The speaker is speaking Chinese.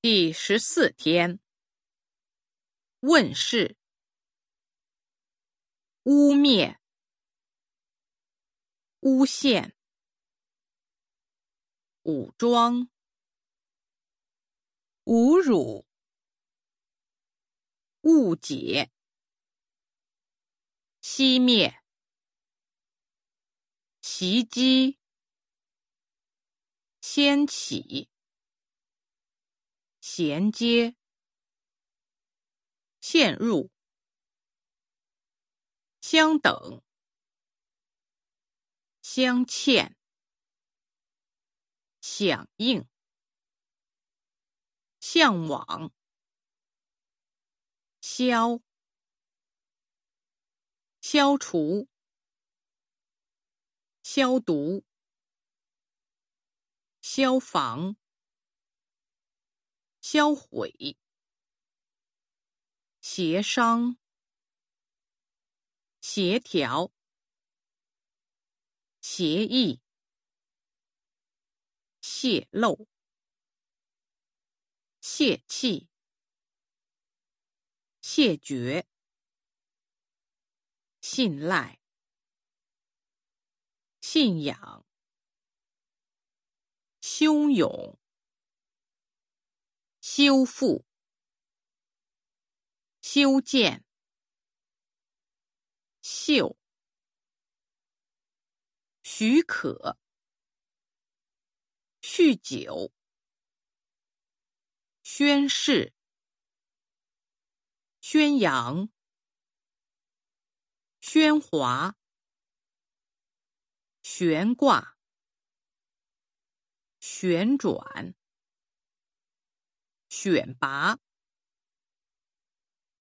第十四天，问世，污蔑，诬陷，武装，侮辱，误解，熄灭，袭击，掀起。衔接，陷入，相等，镶嵌，响应，向往，消，消除，消毒，消防。销毁、协商、协调、协议、泄露、泄气、谢绝、信赖、信仰、汹涌。修复、修建、秀、许可、酗酒、宣誓、宣扬、喧哗、悬挂、旋转。选拔。